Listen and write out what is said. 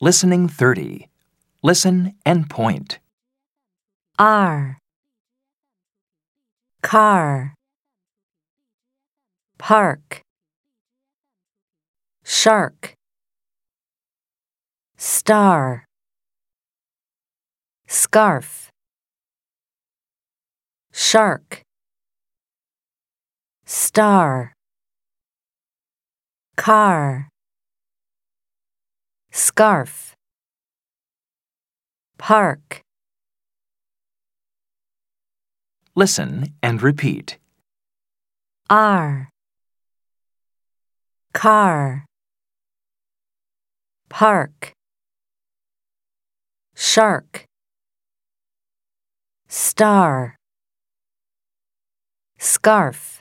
Listening 30. Listen and point. R. Car. Park. Shark. Star. Scarf. Shark. Star. Car scarf. Park. Listen and repeat. R. Car. Park. Shark. Star. Scarf